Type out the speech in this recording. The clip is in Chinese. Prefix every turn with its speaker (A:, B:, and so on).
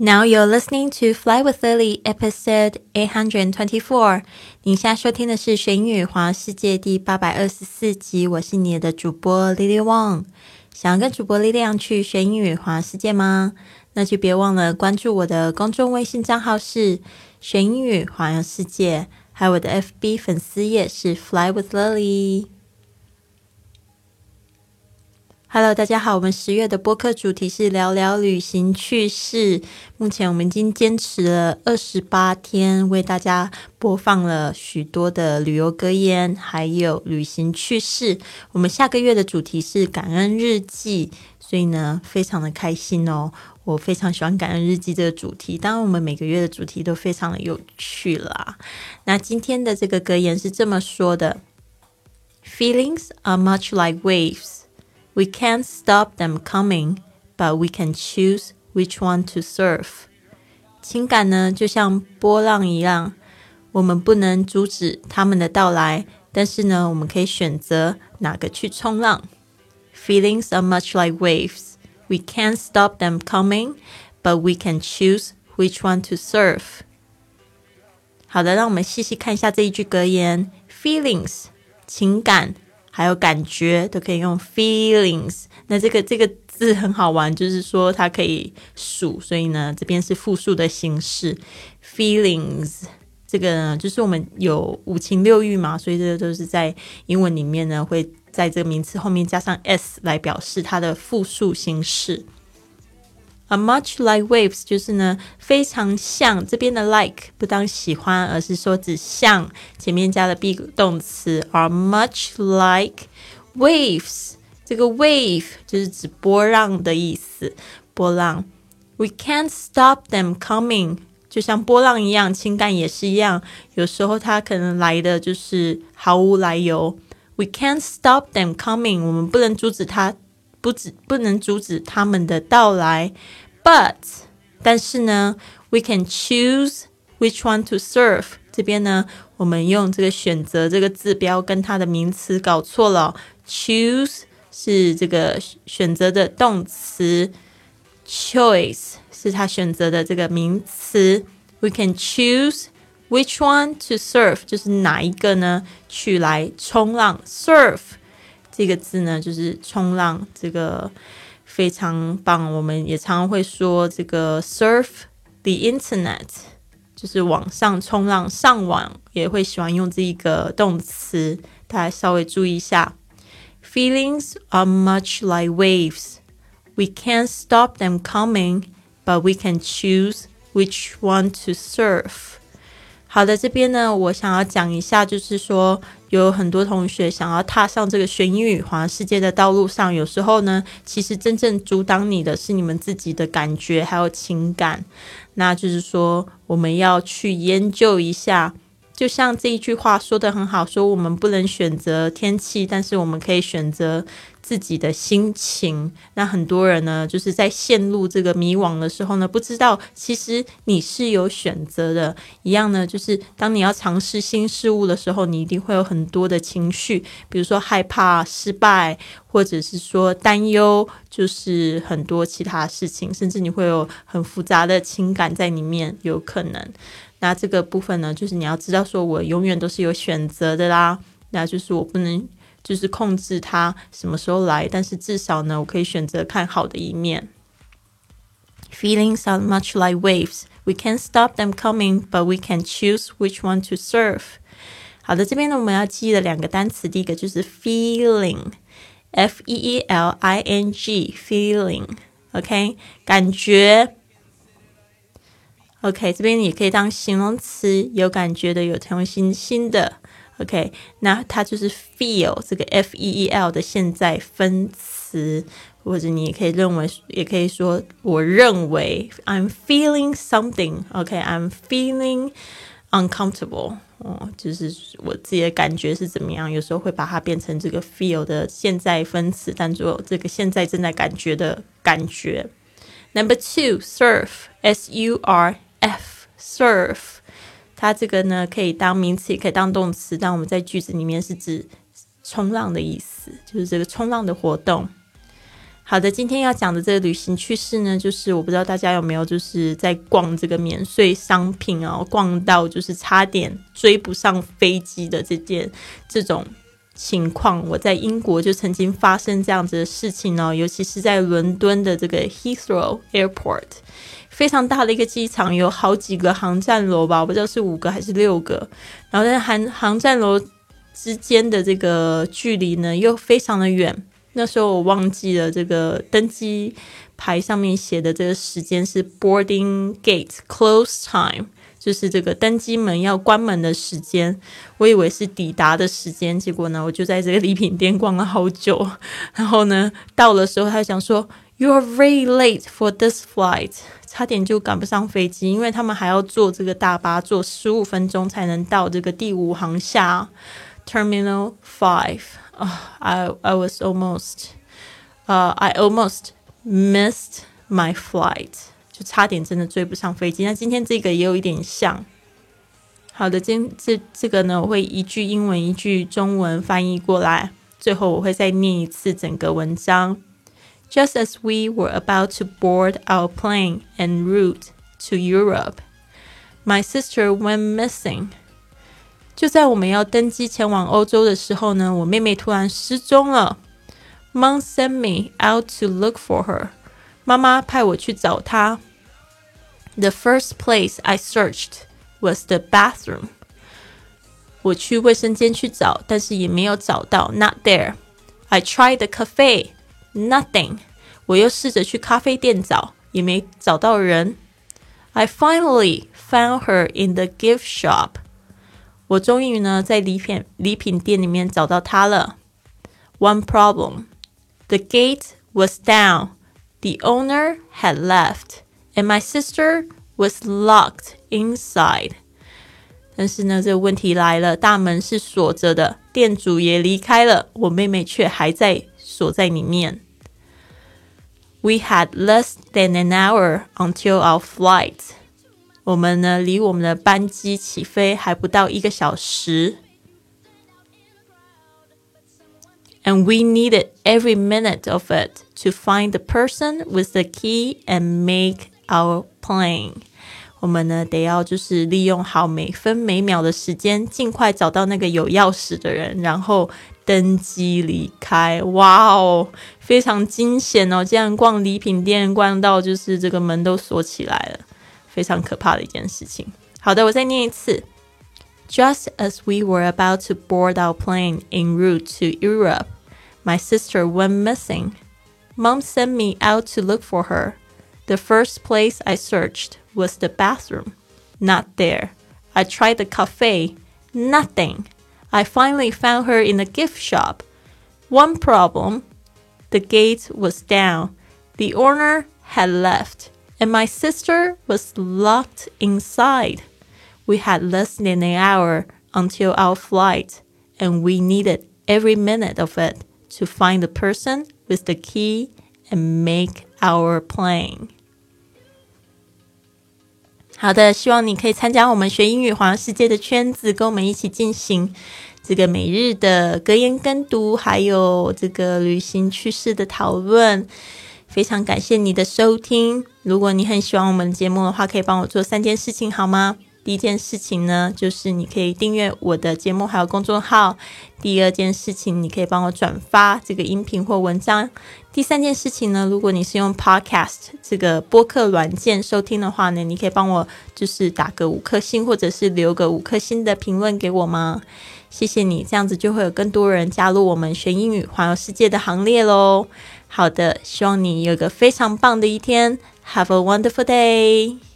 A: Now you're listening to Fly with Lily, episode eight hundred and twenty-four。你现在收听的是《学英语环世界》第八百二十四集。我是你的主播 Lily Wang。想要跟主播力量去学英语环世界吗？那就别忘了关注我的公众微信账号是“学英语环游世界”，还有我的 FB 粉丝页是 “Fly with Lily”。Hello，大家好，我们十月的播客主题是聊聊旅行趣事。目前我们已经坚持了二十八天，为大家播放了许多的旅游格言，还有旅行趣事。我们下个月的主题是感恩日记，所以呢，非常的开心哦。我非常喜欢感恩日记这个主题，当然我们每个月的主题都非常的有趣啦。那今天的这个格言是这么说的：Feelings are much like waves。We can't stop them coming, but we can choose which one to surf. 情感呢，就像波浪一样，我们不能阻止他们的到来，但是呢，我们可以选择哪个去冲浪。Feelings are much like waves. We can't stop them coming, but we can choose which one to surf. 好的，让我们细细看一下这一句格言：Feelings，情感。 还有感觉都可以用 feelings。那这个这个字很好玩，就是说它可以数，所以呢，这边是复数的形式。feelings 这个呢，就是我们有五情六欲嘛，所以这个都是在英文里面呢，会在这个名词后面加上 s 来表示它的复数形式。A much like waves 就是呢，非常像这边的 like 不当喜欢，而是说只像前面加了 be 动词。Are much like waves，这个 wave 就是指波浪的意思，波浪。We can't stop them coming，就像波浪一样，情感也是一样，有时候它可能来的就是毫无来由。We can't stop them coming，我们不能阻止它。不止不能阻止他们的到来 ，but 但是呢，we can choose which one to serve。这边呢，我们用这个选择这个字标跟它的名词搞错了。choose 是这个选择的动词，choice 是他选择的这个名词。We can choose which one to serve，就是哪一个呢？去来冲浪，serve。这个字呢，就是冲浪，这个 非常棒。我们也常常会说这个 surf the internet，就是网上冲浪，上网也会喜欢用这一个动词。大家稍微注意一下，feelings are much like waves. We can't stop them coming, but we can choose which one to surf. 好的，这边呢，我想要讲一下，就是说，有很多同学想要踏上这个学英语环世界的道路上，有时候呢，其实真正阻挡你的是你们自己的感觉还有情感。那就是说，我们要去研究一下。就像这一句话说的很好，说我们不能选择天气，但是我们可以选择自己的心情。那很多人呢，就是在陷入这个迷惘的时候呢，不知道其实你是有选择的。一样呢，就是当你要尝试新事物的时候，你一定会有很多的情绪，比如说害怕失败，或者是说担忧，就是很多其他事情，甚至你会有很复杂的情感在里面，有可能。那这个部分呢，就是你要知道，说我永远都是有选择的啦。那就是我不能就是控制它什么时候来，但是至少呢，我可以选择看好的一面。Feelings are much like waves. We can stop them coming, but we can choose which one to surf. 好的，这边呢，我们要记的两个单词，第一个就是 feeling，f e e l i n g，feeling，OK，感觉。OK，这边也可以当形容词，有感觉的，有同心心的。OK，那它就是 feel 这个 F E E L 的现在分词，或者你也可以认为，也可以说我认为 I'm feeling something。OK，I'm feeling uncomfortable。哦，就是我自己的感觉是怎么样？有时候会把它变成这个 feel 的现在分词，当做这个现在正在感觉的感觉。Number two，surf，S U R。F surf，它这个呢可以当名词，也可以当动词。但我们在句子里面是指冲浪的意思，就是这个冲浪的活动。好的，今天要讲的这个旅行趣事呢，就是我不知道大家有没有就是在逛这个免税商品哦，逛到就是差点追不上飞机的这件这种情况。我在英国就曾经发生这样子的事情哦，尤其是在伦敦的这个 Heathrow Airport，非常大的一个机场，有好几个航站楼吧，我不知道是五个还是六个，然后在航航站楼之间的这个距离呢，又非常的远。那时候我忘记了这个登机牌上面写的这个时间是 boarding gate close time，就是这个登机门要关门的时间。我以为是抵达的时间，结果呢，我就在这个礼品店逛了好久。然后呢，到的时候他想说 you are very late for this flight，差点就赶不上飞机，因为他们还要坐这个大巴，坐十五分钟才能到这个第五航厦 Terminal Five。uh, I I was almost, uh, I almost missed my flight，就差点真的追不上飞机。那今天这个也有一点像。好的，今这这个呢，我会一句英文一句中文翻译过来，最后我会再念一次整个文章。Just as we were about to board our plane en route to Europe, my sister went missing. 就在我们要登机前往欧洲的时候呢，我妹妹突然失踪了。Mom sent me out to look for her。妈妈派我去找她。The first place I searched was the bathroom。我去卫生间去找，但是也没有找到，not there。I tried the cafe, nothing。我又试着去咖啡店找，也没找到人。I finally found her in the gift shop。我终于呢在礼品礼品店里面找到它了。One problem: the gate was down, the owner had left, and my sister was locked inside. 但是呢，这个问题来了，大门是锁着的，店主也离开了，我妹妹却还在锁在里面。We had less than an hour until our flight. 我们呢，离我们的班机起飞还不到一个小时。And we needed every minute of it to find the person with the key and make our plane。我们呢，得要就是利用好每分每秒的时间，尽快找到那个有钥匙的人，然后登机离开。哇哦，非常惊险哦！竟然逛礼品店，逛到就是这个门都锁起来了。非常可怕的一件事情。好的，我再念一次。Just as we were about to board our plane en route to Europe, my sister went missing. Mom sent me out to look for her. The first place I searched was the bathroom. Not there. I tried the cafe. Nothing. I finally found her in a gift shop. One problem the gate was down. The owner had left and my sister was locked inside. We had less than an hour until our flight, and we needed every minute of it to find the person with the key and make our plane. 好的，希望你可以参加我们学英语环游世界的圈子，跟我们一起进行这个每日的格言跟读，还有这个旅行趣事的讨论。非常感谢你的收听。如果你很喜欢我们的节目的话，可以帮我做三件事情好吗？第一件事情呢，就是你可以订阅我的节目还有公众号；第二件事情，你可以帮我转发这个音频或文章；第三件事情呢，如果你是用 Podcast 这个播客软件收听的话呢，你可以帮我就是打个五颗星，或者是留个五颗星的评论给我吗？谢谢你，这样子就会有更多人加入我们学英语环游世界的行列喽。好的，希望你有个非常棒的一天。Have a wonderful day.